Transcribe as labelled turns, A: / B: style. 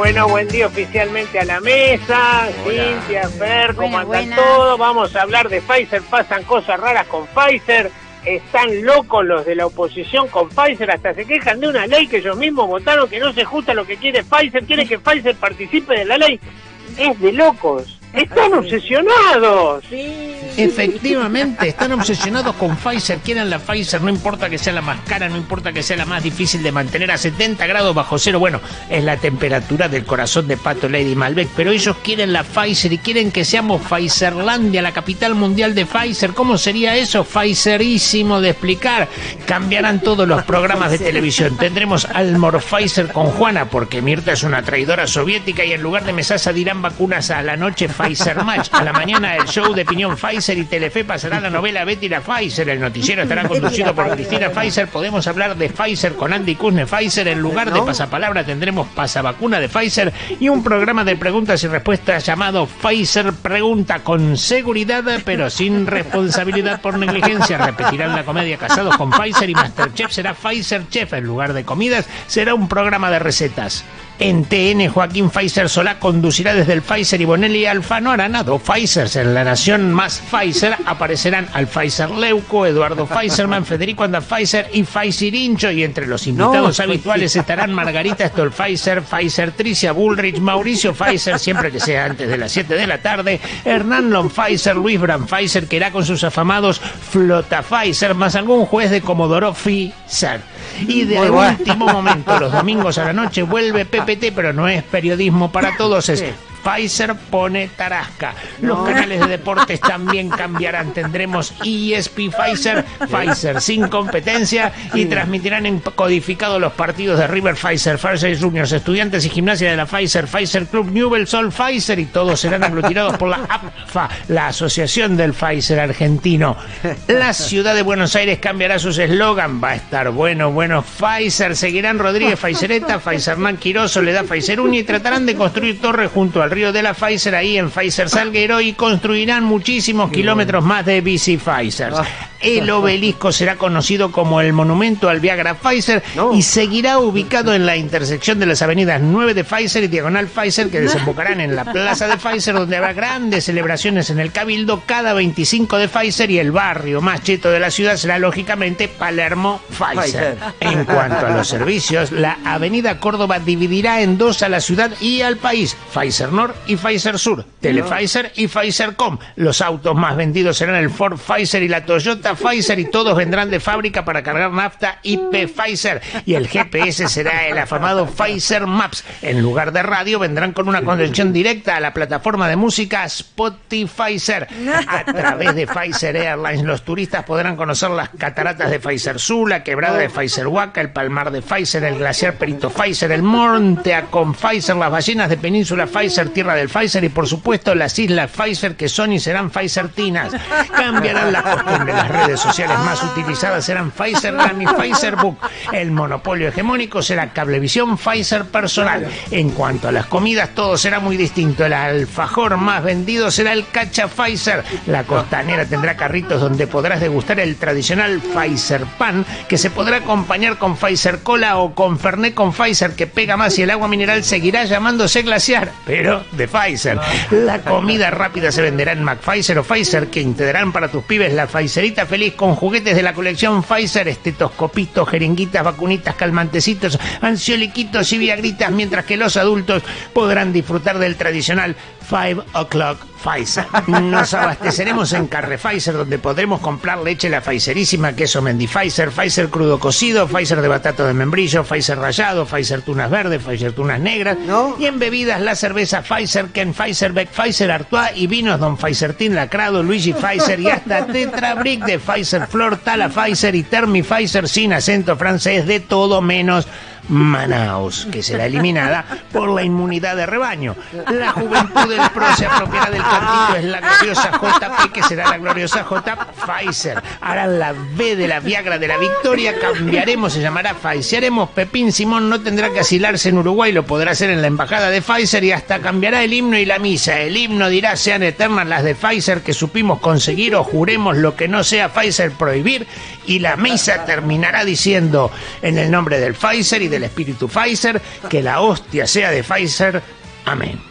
A: Bueno, buen día oficialmente a la mesa. Cintia, Fer, ¿cómo andan todos? Vamos a hablar de Pfizer. Pasan cosas raras con Pfizer. Están locos los de la oposición con Pfizer. Hasta se quejan de una ley que ellos mismos votaron que no se ajusta a lo que quiere Pfizer. Quiere que Pfizer participe de la ley. Es de locos. Están obsesionados.
B: Sí. Efectivamente, están obsesionados con Pfizer. Quieren la Pfizer, no importa que sea la más cara, no importa que sea la más difícil de mantener a 70 grados bajo cero. Bueno, es la temperatura del corazón de Pato Lady Malbec, pero ellos quieren la Pfizer y quieren que seamos Pfizerlandia, la capital mundial de Pfizer. ¿Cómo sería eso? Pfizerísimo de explicar. Cambiarán todos los programas de televisión. Tendremos Almor Pfizer con Juana, porque Mirta es una traidora soviética y en lugar de mesasa dirán vacunas a la noche Pfizer Match. A la mañana el show de opinión Pfizer y Telefe pasará la novela Betty la Pfizer. El noticiero estará conducido por Cristina Pfizer. Podemos hablar de Pfizer con Andy Kuzne Pfizer. En lugar de pasapalabra tendremos pasavacuna de Pfizer y un programa de preguntas y respuestas llamado Pfizer Pregunta con seguridad pero sin responsabilidad por negligencia. Repetirán la comedia Casados con Pfizer y Masterchef será Pfizer Chef. En lugar de comidas será un programa de recetas. En TN, Joaquín Pfizer Solá conducirá desde el Pfizer y Bonelli Alfano harán a dos Pfizers. En la nación más Pfizer aparecerán al Pfizer Leuco, Eduardo Pfizerman, Federico Anda Pfizer y Pfizer Incho. Y entre los invitados habituales estarán Margarita Stolpfizer, Pfizer Tricia Bullrich, Mauricio Pfizer, siempre que sea antes de las 7 de la tarde, Hernán Lon Pfizer, Luis Bran Pfizer, que irá con sus afamados Flota Pfizer, más algún juez de Comodoro Pfizer. Y de último momento, los domingos a la noche, vuelve PPT, pero no es periodismo para todos, es Pfizer pone Tarasca. Los canales de deportes también cambiarán. Tendremos ESP Pfizer, Pfizer sin competencia y transmitirán en codificado los partidos de River Pfizer, Pfizer Juniors, estudiantes y gimnasia de la Pfizer, Pfizer Club Newell Sol Pfizer y todos serán aglutinados por la APFA, la Asociación del Pfizer Argentino. La ciudad de Buenos Aires cambiará sus eslogan. Va a estar bueno, bueno. Pfizer seguirán Rodríguez Pfizereta, Pfizerman Quiroso, le da Pfizer y tratarán de construir torres junto al río de la Pfizer ahí en Pfizer Salguero y construirán muchísimos kilómetros más de bici Pfizer. El obelisco será conocido como el monumento al Viagra Pfizer y seguirá ubicado en la intersección de las avenidas 9 de Pfizer y Diagonal Pfizer que desembocarán en la plaza de Pfizer donde habrá grandes celebraciones en el Cabildo cada 25 de Pfizer y el barrio más cheto de la ciudad será lógicamente Palermo Pfizer. En cuanto a los servicios, la avenida Córdoba dividirá en dos a la ciudad y al país, Pfizer Norte y Pfizer Sur, Telepfizer y Pfizer.com. Los autos más vendidos serán el Ford Pfizer y la Toyota Pfizer y todos vendrán de fábrica para cargar nafta IP Pfizer. Y el GPS será el afamado Pfizer Maps. En lugar de radio vendrán con una conexión directa a la plataforma de música Spotify. A través de Pfizer Airlines los turistas podrán conocer las cataratas de Pfizer Sur, la quebrada de Pfizer Huaca, el palmar de Pfizer, el glaciar Perito Pfizer, el monte con Pfizer, las ballenas de Península Pfizer, tierra del Pfizer y por supuesto las islas Pfizer que son y serán Pfizer Tinas. Cambiarán la costumbre. Las redes sociales más utilizadas serán Pfizer Land y Pfizer Book. El monopolio hegemónico será Cablevisión Pfizer Personal. En cuanto a las comidas, todo será muy distinto. El alfajor más vendido será el Cacha Pfizer. La costanera tendrá carritos donde podrás degustar el tradicional Pfizer Pan, que se podrá acompañar con Pfizer Cola o con Fernet con Pfizer, que pega más y el agua mineral seguirá llamándose glaciar. Pero de Pfizer. La comida rápida se venderá en McPfizer o Pfizer, que integrarán para tus pibes la Pfizerita feliz con juguetes de la colección Pfizer, estetoscopitos, jeringuitas, vacunitas, calmantecitos, ansioliquitos y viagritas, mientras que los adultos podrán disfrutar del tradicional 5 o'clock Pfizer. Nos abasteceremos en Carre Pfizer, donde podremos comprar leche la Pfizerísima, queso Mendy Pfizer, Pfizer crudo cocido, Pfizer de batata de membrillo, Pfizer rallado, Pfizer tunas verdes, Pfizer tunas negras. Y en bebidas la cerveza Pfizer, Ken Pfizer, Beck Pfizer, Artois y vinos Don Pfizer Tin Lacrado, Luigi Pfizer y hasta Tetra Brick de Pfizer Flor, Tala Pfizer y Termi Pfizer sin acento francés de todo menos Manaus, que será eliminada por la inmunidad de rebaño. La juventud del PRO se apropiará del cantito, es la gloriosa JP, que será la gloriosa J Pfizer. Harán la B de la Viagra de la Victoria, cambiaremos, se llamará Pfizer. Haremos Pepín Simón, no tendrá que asilarse en Uruguay, lo podrá hacer en la embajada de Pfizer y hasta cambiará el himno y la misa. El himno dirá sean eternas las de Pfizer que supimos conseguir o juremos lo que no sea Pfizer prohibir y la misa terminará diciendo en el nombre del Pfizer y del espíritu Pfizer, que la hostia sea de Pfizer. Amén.